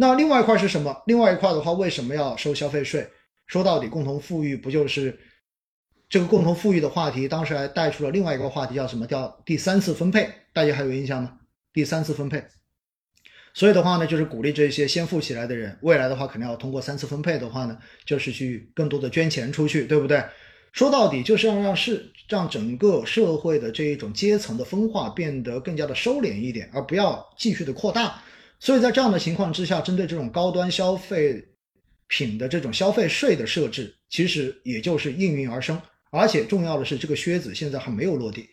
那另外一块是什么？另外一块的话，为什么要收消费税？说到底，共同富裕不就是这个共同富裕的话题？当时还带出了另外一个话题，叫什么？叫第三次分配。大家还有印象吗？第三次分配。所以的话呢，就是鼓励这些先富起来的人，未来的话肯定要通过三次分配的话呢，就是去更多的捐钱出去，对不对？说到底就是要让是让整个社会的这一种阶层的分化变得更加的收敛一点，而不要继续的扩大。所以在这样的情况之下，针对这种高端消费品的这种消费税的设置，其实也就是应运而生。而且重要的是，这个靴子现在还没有落地，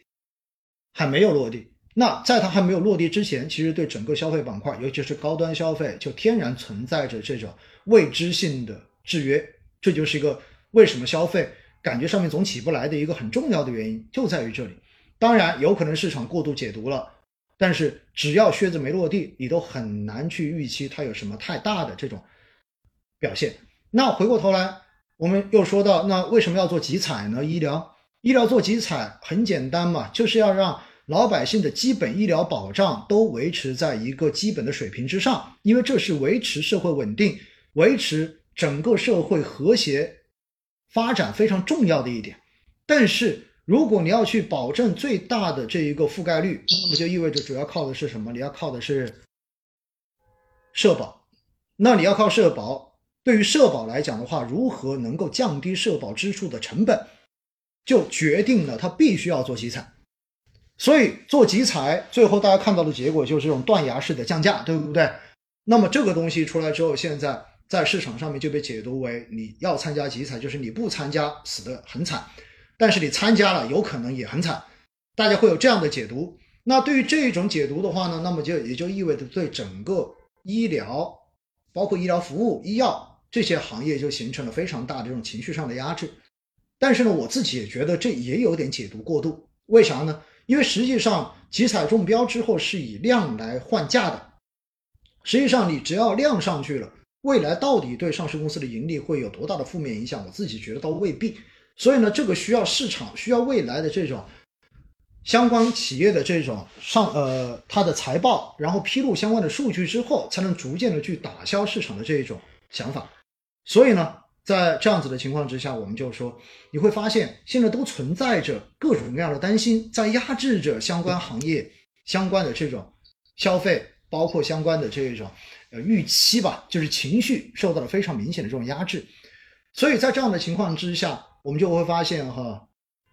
还没有落地。那在它还没有落地之前，其实对整个消费板块，尤其是高端消费，就天然存在着这种未知性的制约。这就是一个为什么消费感觉上面总起不来的一个很重要的原因，就在于这里。当然，有可能市场过度解读了。但是只要靴子没落地，你都很难去预期它有什么太大的这种表现。那回过头来，我们又说到，那为什么要做集采呢？医疗医疗做集采很简单嘛，就是要让老百姓的基本医疗保障都维持在一个基本的水平之上，因为这是维持社会稳定、维持整个社会和谐发展非常重要的一点。但是。如果你要去保证最大的这一个覆盖率，那么就意味着主要靠的是什么？你要靠的是社保。那你要靠社保，对于社保来讲的话，如何能够降低社保支出的成本，就决定了它必须要做集采。所以做集采，最后大家看到的结果就是这种断崖式的降价，对不对？那么这个东西出来之后，现在在市场上面就被解读为你要参加集采，就是你不参加死得很惨。但是你参加了，有可能也很惨，大家会有这样的解读。那对于这种解读的话呢，那么就也就意味着对整个医疗，包括医疗服务、医药这些行业就形成了非常大的这种情绪上的压制。但是呢，我自己也觉得这也有点解读过度。为啥呢？因为实际上集采中标之后是以量来换价的，实际上你只要量上去了，未来到底对上市公司的盈利会有多大的负面影响？我自己觉得倒未必。所以呢，这个需要市场，需要未来的这种相关企业的这种上呃它的财报，然后披露相关的数据之后，才能逐渐的去打消市场的这一种想法。所以呢，在这样子的情况之下，我们就说你会发现现在都存在着各种各样的担心，在压制着相关行业相关的这种消费，包括相关的这一种呃预期吧，就是情绪受到了非常明显的这种压制。所以在这样的情况之下。我们就会发现哈，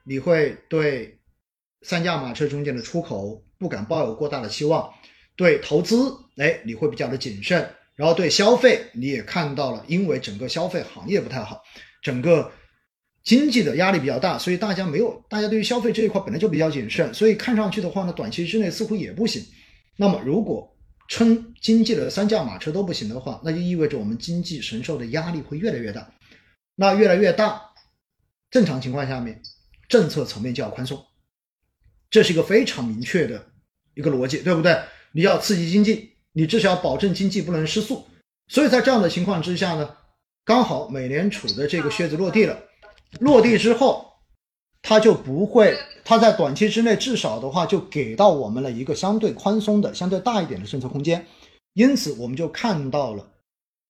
你会对三驾马车中间的出口不敢抱有过大的期望，对投资哎你会比较的谨慎，然后对消费你也看到了，因为整个消费行业不太好，整个经济的压力比较大，所以大家没有，大家对于消费这一块本来就比较谨慎，所以看上去的话呢，短期之内似乎也不行。那么如果称经济的三驾马车都不行的话，那就意味着我们经济承受的压力会越来越大，那越来越大。正常情况下面，政策层面就要宽松，这是一个非常明确的一个逻辑，对不对？你要刺激经济，你至少要保证经济不能失速。所以在这样的情况之下呢，刚好美联储的这个靴子落地了，落地之后，它就不会，它在短期之内至少的话就给到我们了一个相对宽松的、相对大一点的政策空间。因此，我们就看到了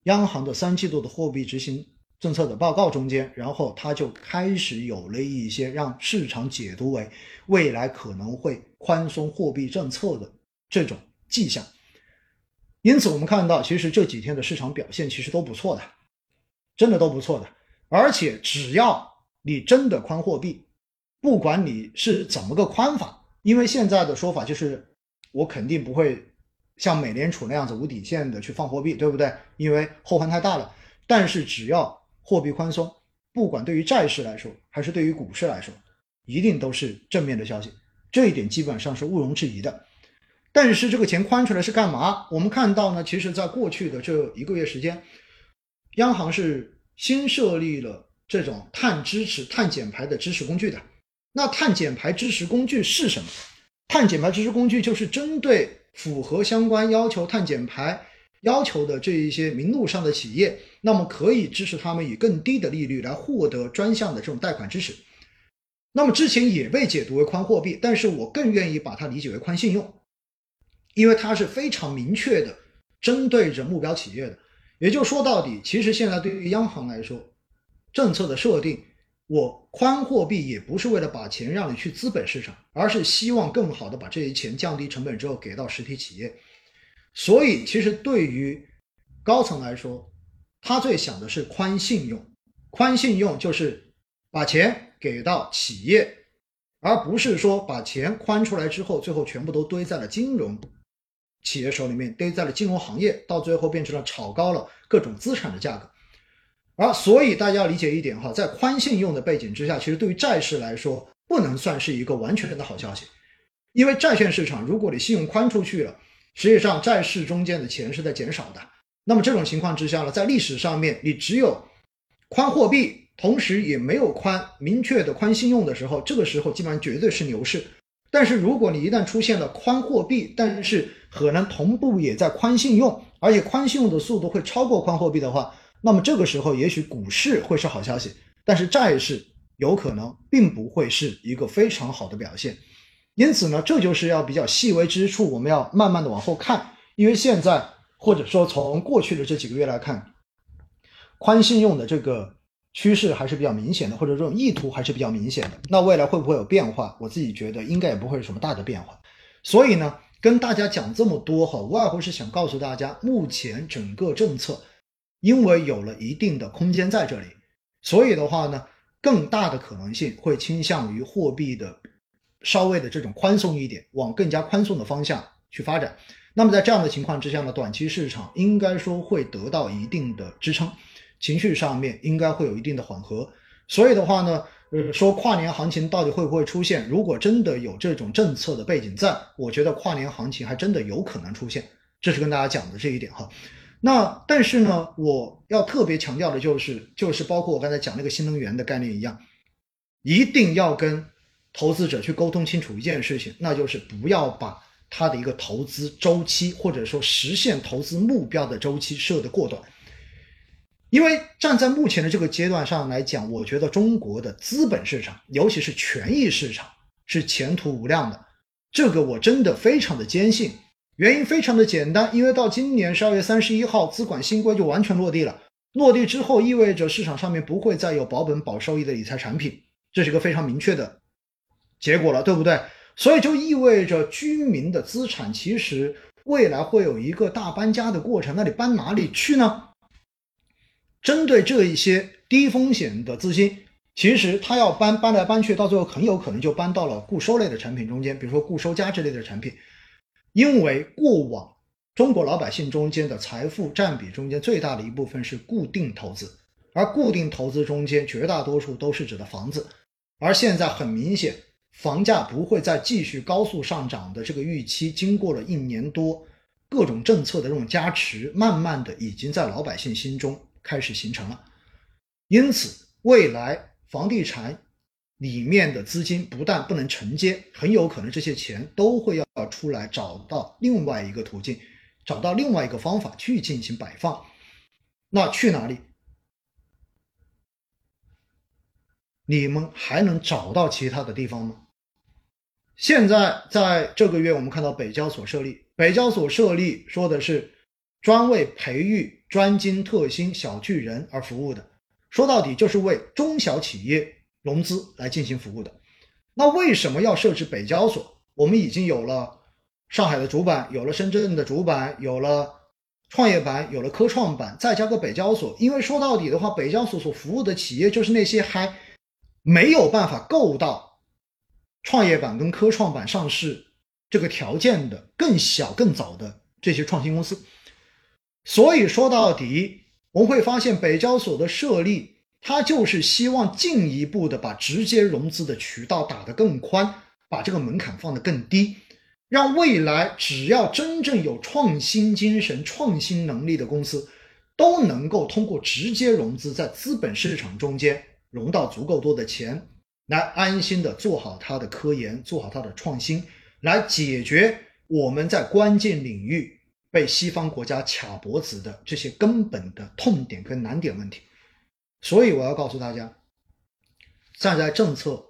央行的三季度的货币执行。政策的报告中间，然后它就开始有了一些让市场解读为未来可能会宽松货币政策的这种迹象。因此，我们看到其实这几天的市场表现其实都不错的，真的都不错的。而且只要你真的宽货币，不管你是怎么个宽法，因为现在的说法就是我肯定不会像美联储那样子无底线的去放货币，对不对？因为后患太大了。但是只要货币宽松，不管对于债市来说，还是对于股市来说，一定都是正面的消息，这一点基本上是毋庸置疑的。但是这个钱宽出来是干嘛？我们看到呢，其实在过去的这一个月时间，央行是新设立了这种碳支持、碳减排的支持工具的。那碳减排支持工具是什么？碳减排支持工具就是针对符合相关要求碳减排。要求的这一些名录上的企业，那么可以支持他们以更低的利率来获得专项的这种贷款支持。那么之前也被解读为宽货币，但是我更愿意把它理解为宽信用，因为它是非常明确的针对着目标企业的。也就说到底，其实现在对于央行来说，政策的设定，我宽货币也不是为了把钱让你去资本市场，而是希望更好的把这些钱降低成本之后给到实体企业。所以，其实对于高层来说，他最想的是宽信用，宽信用就是把钱给到企业，而不是说把钱宽出来之后，最后全部都堆在了金融企业手里面，堆在了金融行业，到最后变成了炒高了各种资产的价格。而所以大家要理解一点哈，在宽信用的背景之下，其实对于债市来说，不能算是一个完全的好消息，因为债券市场，如果你信用宽出去了。实际上，债市中间的钱是在减少的。那么这种情况之下呢，在历史上面，你只有宽货币，同时也没有宽明确的宽信用的时候，这个时候基本上绝对是牛市。但是如果你一旦出现了宽货币，但是可能同步也在宽信用，而且宽信用的速度会超过宽货币的话，那么这个时候也许股市会是好消息，但是债市有可能并不会是一个非常好的表现。因此呢，这就是要比较细微之处，我们要慢慢的往后看。因为现在或者说从过去的这几个月来看，宽信用的这个趋势还是比较明显的，或者这种意图还是比较明显的。那未来会不会有变化？我自己觉得应该也不会有什么大的变化。所以呢，跟大家讲这么多哈，无外乎是想告诉大家，目前整个政策因为有了一定的空间在这里，所以的话呢，更大的可能性会倾向于货币的。稍微的这种宽松一点，往更加宽松的方向去发展。那么在这样的情况之下呢，短期市场应该说会得到一定的支撑，情绪上面应该会有一定的缓和。所以的话呢，呃，说跨年行情到底会不会出现？如果真的有这种政策的背景在，我觉得跨年行情还真的有可能出现。这是跟大家讲的这一点哈。那但是呢，我要特别强调的就是，就是包括我刚才讲那个新能源的概念一样，一定要跟。投资者去沟通清楚一件事情，那就是不要把它的一个投资周期或者说实现投资目标的周期设得过短。因为站在目前的这个阶段上来讲，我觉得中国的资本市场，尤其是权益市场，是前途无量的。这个我真的非常的坚信。原因非常的简单，因为到今年十二月三十一号，资管新规就完全落地了。落地之后，意味着市场上面不会再有保本保收益的理财产品，这是一个非常明确的。结果了，对不对？所以就意味着居民的资产其实未来会有一个大搬家的过程。那你搬哪里去呢？针对这一些低风险的资金，其实他要搬搬来搬去，到最后很有可能就搬到了固收类的产品中间，比如说固收加这类的产品。因为过往中国老百姓中间的财富占比中间最大的一部分是固定投资，而固定投资中间绝大多数都是指的房子，而现在很明显。房价不会再继续高速上涨的这个预期，经过了一年多各种政策的这种加持，慢慢的已经在老百姓心中开始形成了。因此，未来房地产里面的资金不但不能承接，很有可能这些钱都会要出来找到另外一个途径，找到另外一个方法去进行摆放。那去哪里？你们还能找到其他的地方吗？现在在这个月，我们看到北交所设立，北交所设立说的是专为培育专精特新小巨人而服务的，说到底就是为中小企业融资来进行服务的。那为什么要设置北交所？我们已经有了上海的主板，有了深圳的主板，有了创业板，有了科创板，再加个北交所。因为说到底的话，北交所所服务的企业就是那些还没有办法够到。创业板跟科创板上市这个条件的更小更早的这些创新公司，所以说到底，我们会发现北交所的设立，它就是希望进一步的把直接融资的渠道打得更宽，把这个门槛放得更低，让未来只要真正有创新精神、创新能力的公司，都能够通过直接融资，在资本市场中间融到足够多的钱。来安心的做好它的科研，做好它的创新，来解决我们在关键领域被西方国家卡脖子的这些根本的痛点跟难点问题。所以我要告诉大家，站在政策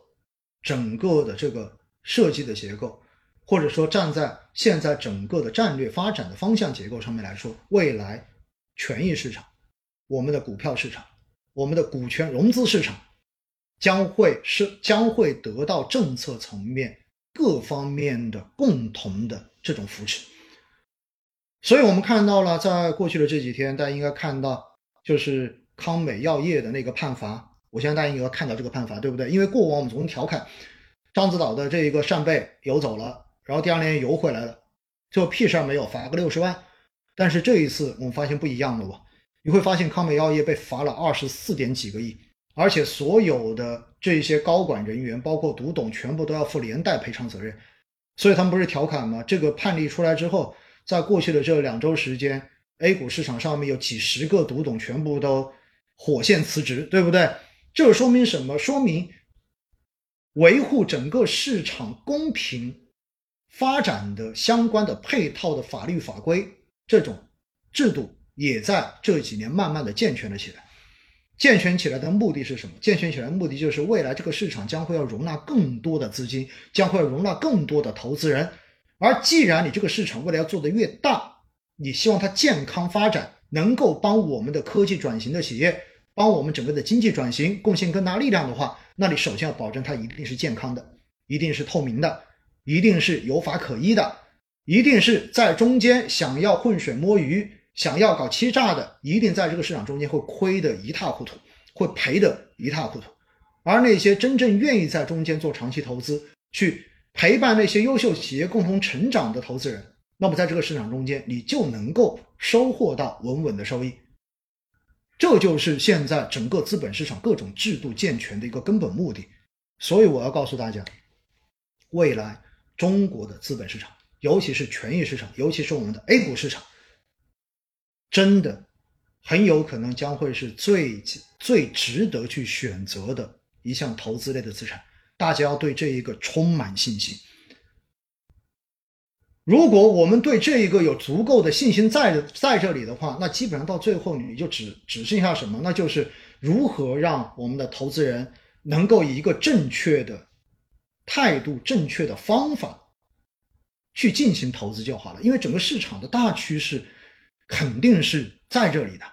整个的这个设计的结构，或者说站在现在整个的战略发展的方向结构上面来说，未来权益市场、我们的股票市场、我们的股权融资市场将会是将会得到政策层面各方面的共同的这种扶持。所以我们看到了，在过去的这几天，大家应该看到，就是康美药业的那个判罚。我相信大家应该看到这个判罚，对不对？因为过往我们总调侃獐子岛的这一个扇贝游走了，然后第二年游回来了，最后屁事儿没有，罚个六十万。但是这一次我们发现不一样了吧？你会发现康美药业被罚了二十四点几个亿，而且所有的这些高管人员，包括独董，全部都要负连带赔偿责任。所以他们不是调侃吗？这个判例出来之后，在过去的这两周时间，A 股市场上面有几十个独董全部都火线辞职，对不对？这说明什么？说明维护整个市场公平发展的相关的配套的法律法规这种制度，也在这几年慢慢的健全了起来。健全起来的目的是什么？健全起来的目的就是未来这个市场将会要容纳更多的资金，将会要容纳更多的投资人。而既然你这个市场未来要做得越大，你希望它健康发展，能够帮我们的科技转型的企业。帮我们整个的经济转型贡献更大力量的话，那你首先要保证它一定是健康的，一定是透明的，一定是有法可依的，一定是在中间想要浑水摸鱼、想要搞欺诈的，一定在这个市场中间会亏得一塌糊涂，会赔得一塌糊涂。而那些真正愿意在中间做长期投资，去陪伴那些优秀企业共同成长的投资人，那么在这个市场中间，你就能够收获到稳稳的收益。这就是现在整个资本市场各种制度健全的一个根本目的，所以我要告诉大家，未来中国的资本市场，尤其是权益市场，尤其是我们的 A 股市场，真的很有可能将会是最最值得去选择的一项投资类的资产，大家要对这一个充满信心。如果我们对这一个有足够的信心在在这里的话，那基本上到最后你就只只剩下什么？那就是如何让我们的投资人能够以一个正确的态度、正确的方法去进行投资就好了。因为整个市场的大趋势肯定是在这里的。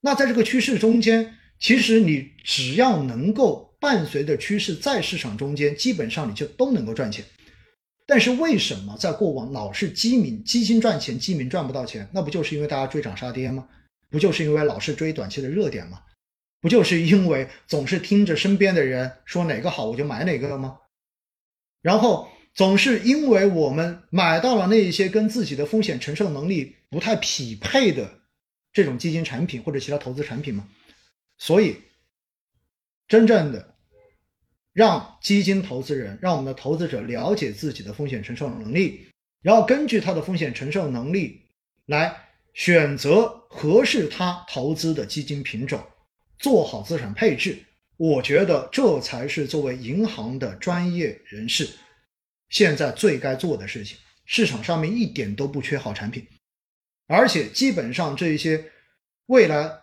那在这个趋势中间，其实你只要能够伴随着趋势在市场中间，基本上你就都能够赚钱。但是为什么在过往老是基民基金赚钱，基民赚不到钱？那不就是因为大家追涨杀跌吗？不就是因为老是追短期的热点吗？不就是因为总是听着身边的人说哪个好我就买哪个了吗？然后总是因为我们买到了那一些跟自己的风险承受能力不太匹配的这种基金产品或者其他投资产品吗？所以真正的。让基金投资人，让我们的投资者了解自己的风险承受能力，然后根据他的风险承受能力来选择合适他投资的基金品种，做好资产配置。我觉得这才是作为银行的专业人士现在最该做的事情。市场上面一点都不缺好产品，而且基本上这一些未来。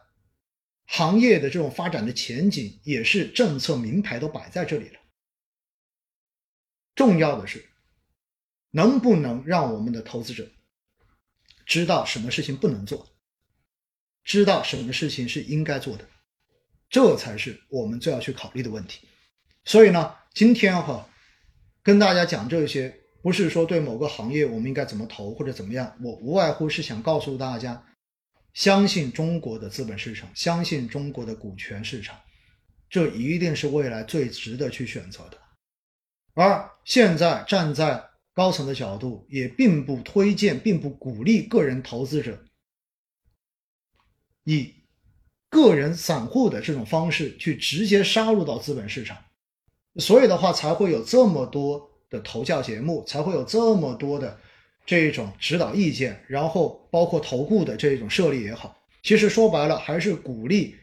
行业的这种发展的前景也是政策名牌都摆在这里了。重要的是，能不能让我们的投资者知道什么事情不能做，知道什么事情是应该做的，这才是我们最要去考虑的问题。所以呢，今天哈跟大家讲这些，不是说对某个行业我们应该怎么投或者怎么样，我无外乎是想告诉大家。相信中国的资本市场，相信中国的股权市场，这一定是未来最值得去选择的。而现在站在高层的角度，也并不推荐，并不鼓励个人投资者以个人散户的这种方式去直接杀入到资本市场，所以的话才会有这么多的投教节目，才会有这么多的。这种指导意见，然后包括投顾的这种设立也好，其实说白了还是鼓励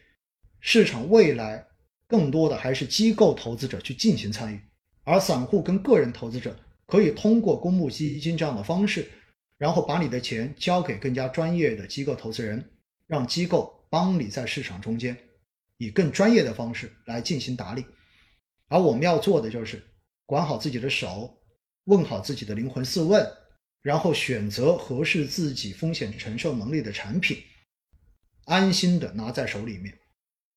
市场未来更多的还是机构投资者去进行参与，而散户跟个人投资者可以通过公募基金这样的方式，然后把你的钱交给更加专业的机构投资人，让机构帮你在市场中间以更专业的方式来进行打理，而我们要做的就是管好自己的手。问好自己的灵魂四问，然后选择合适自己风险承受能力的产品，安心的拿在手里面，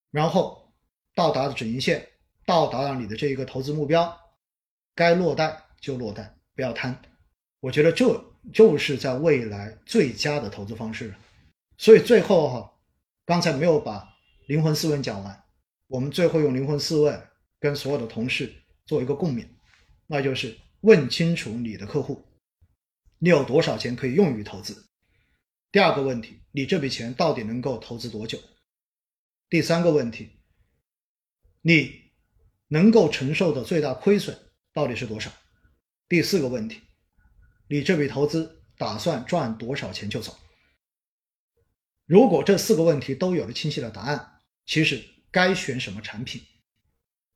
然后到达止盈线，到达了你的这一个投资目标，该落袋就落袋，不要贪。我觉得这就是在未来最佳的投资方式。所以最后哈，刚才没有把灵魂四问讲完，我们最后用灵魂四问跟所有的同事做一个共勉，那就是问清楚你的客户，你有多少钱可以用于投资？第二个问题，你这笔钱到底能够投资多久？第三个问题，你能够承受的最大亏损到底是多少？第四个问题，你这笔投资打算赚多少钱就走？如果这四个问题都有了清晰的答案，其实该选什么产品，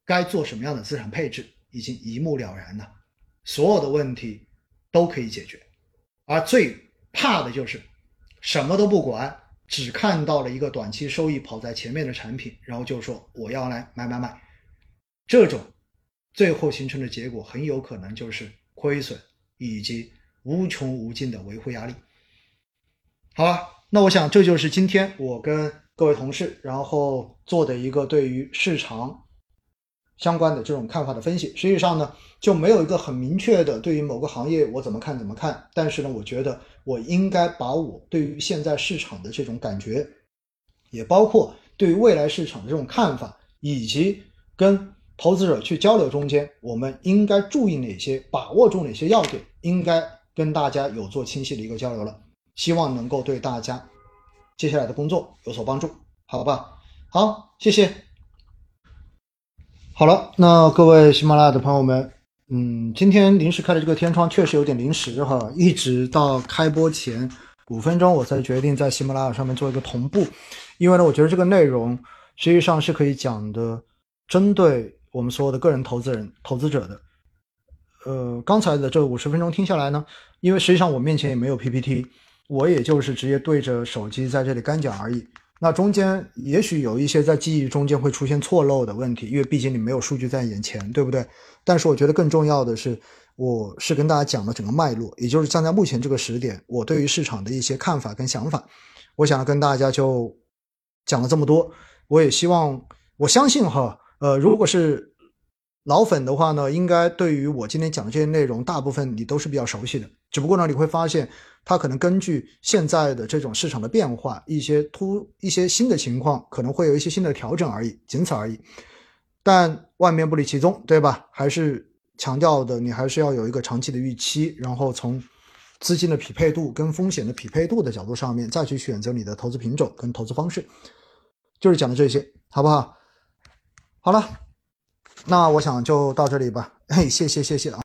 该做什么样的资产配置，已经一目了然了。所有的问题都可以解决，而最怕的就是什么都不管，只看到了一个短期收益跑在前面的产品，然后就说我要来买买买。这种最后形成的结果很有可能就是亏损以及无穷无尽的维护压力。好吧。那我想，这就是今天我跟各位同事，然后做的一个对于市场相关的这种看法的分析。实际上呢，就没有一个很明确的对于某个行业我怎么看怎么看。但是呢，我觉得我应该把我对于现在市场的这种感觉，也包括对于未来市场的这种看法，以及跟投资者去交流中间，我们应该注意哪些，把握住哪些要点，应该跟大家有做清晰的一个交流了。希望能够对大家接下来的工作有所帮助，好吧？好，谢谢。好了，那各位喜马拉雅的朋友们，嗯，今天临时开的这个天窗确实有点临时哈，一直到开播前五分钟，我才决定在喜马拉雅上面做一个同步，因为呢，我觉得这个内容实际上是可以讲的，针对我们所有的个人投资人、投资者的。呃，刚才的这五十分钟听下来呢，因为实际上我面前也没有 PPT。我也就是直接对着手机在这里干讲而已，那中间也许有一些在记忆中间会出现错漏的问题，因为毕竟你没有数据在眼前，对不对？但是我觉得更重要的是，我是跟大家讲了整个脉络，也就是站在目前这个时点，我对于市场的一些看法跟想法，我想要跟大家就讲了这么多。我也希望，我相信哈，呃，如果是。老粉的话呢，应该对于我今天讲的这些内容，大部分你都是比较熟悉的。只不过呢，你会发现它可能根据现在的这种市场的变化，一些突一些新的情况，可能会有一些新的调整而已，仅此而已。但万变不离其宗，对吧？还是强调的，你还是要有一个长期的预期，然后从资金的匹配度跟风险的匹配度的角度上面，再去选择你的投资品种跟投资方式，就是讲的这些，好不好？好了。那我想就到这里吧，嘿，谢谢谢谢啊。